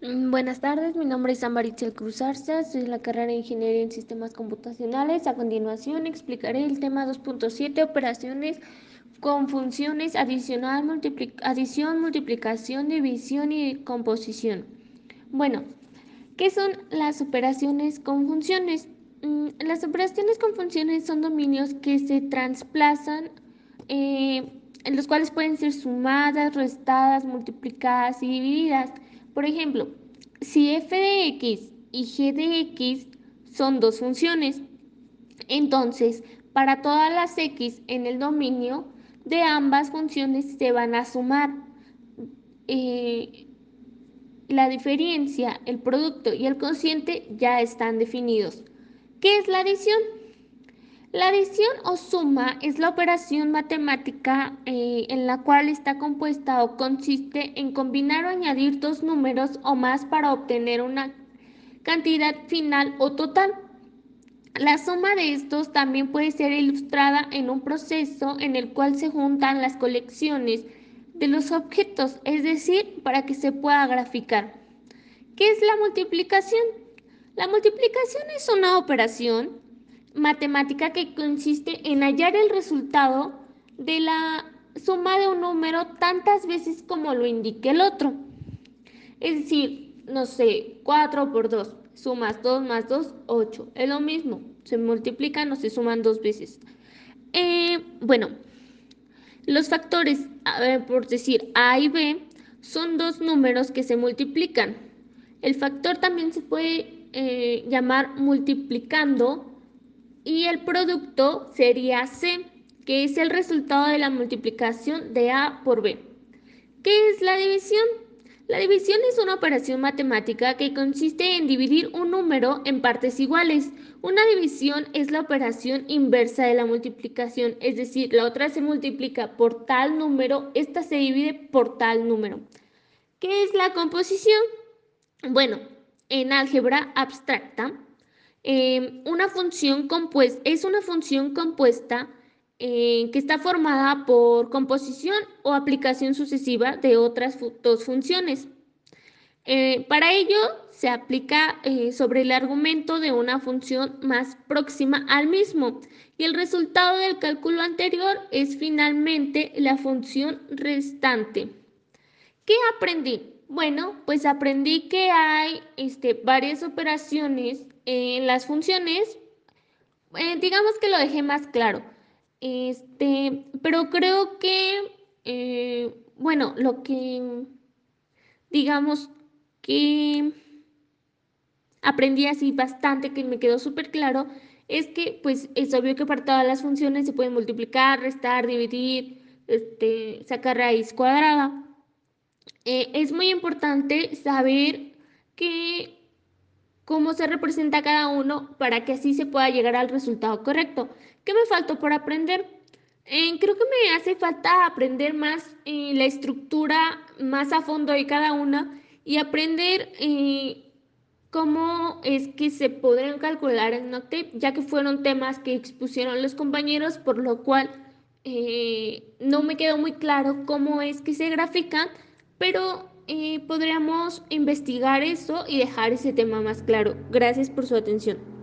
Mm, buenas tardes, mi nombre es Amaritzel Cruz Arza, soy de la carrera de Ingeniería en Sistemas Computacionales. A continuación explicaré el tema 2.7, operaciones con funciones adicional, adición, multiplicación, división y composición. Bueno, ¿qué son las operaciones con funciones? Mm, las operaciones con funciones son dominios que se trasplazan, eh, en los cuales pueden ser sumadas, restadas, multiplicadas y divididas. Por ejemplo, si f de x y g de x son dos funciones, entonces para todas las x en el dominio de ambas funciones se van a sumar. Eh, la diferencia, el producto y el cociente ya están definidos. ¿Qué es la adición? La adición o suma es la operación matemática eh, en la cual está compuesta o consiste en combinar o añadir dos números o más para obtener una cantidad final o total. La suma de estos también puede ser ilustrada en un proceso en el cual se juntan las colecciones de los objetos, es decir, para que se pueda graficar. ¿Qué es la multiplicación? La multiplicación es una operación matemática que consiste en hallar el resultado de la suma de un número tantas veces como lo indique el otro. Es decir, no sé, 4 por 2, sumas 2 más 2, 8. Es lo mismo, se multiplican o se suman dos veces. Eh, bueno, los factores, por decir A y B, son dos números que se multiplican. El factor también se puede eh, llamar multiplicando y el producto sería C, que es el resultado de la multiplicación de A por B. ¿Qué es la división? La división es una operación matemática que consiste en dividir un número en partes iguales. Una división es la operación inversa de la multiplicación, es decir, la otra se multiplica por tal número, esta se divide por tal número. ¿Qué es la composición? Bueno, en álgebra abstracta, em, una función compuesta es una función compuesta eh, que está formada por composición o aplicación sucesiva de otras dos funciones. Eh, para ello se aplica eh, sobre el argumento de una función más próxima al mismo y el resultado del cálculo anterior es finalmente la función restante. ¿Qué aprendí? Bueno, pues aprendí que hay este, varias operaciones las funciones. Eh, digamos que lo dejé más claro. Este, pero creo que, eh, bueno, lo que, digamos que aprendí así bastante, que me quedó súper claro, es que, pues, es obvio que para todas las funciones se pueden multiplicar, restar, dividir, este, sacar raíz cuadrada. Eh, es muy importante saber que, cómo se representa cada uno para que así se pueda llegar al resultado correcto. ¿Qué me faltó por aprender? Eh, creo que me hace falta aprender más eh, la estructura más a fondo de cada una y aprender cómo es que se podrían calcular en Noctape, ya que fueron temas que expusieron los compañeros, por lo cual no me quedó muy claro cómo es que se grafican pero eh, podríamos investigar eso y dejar ese tema más claro. Gracias por su atención.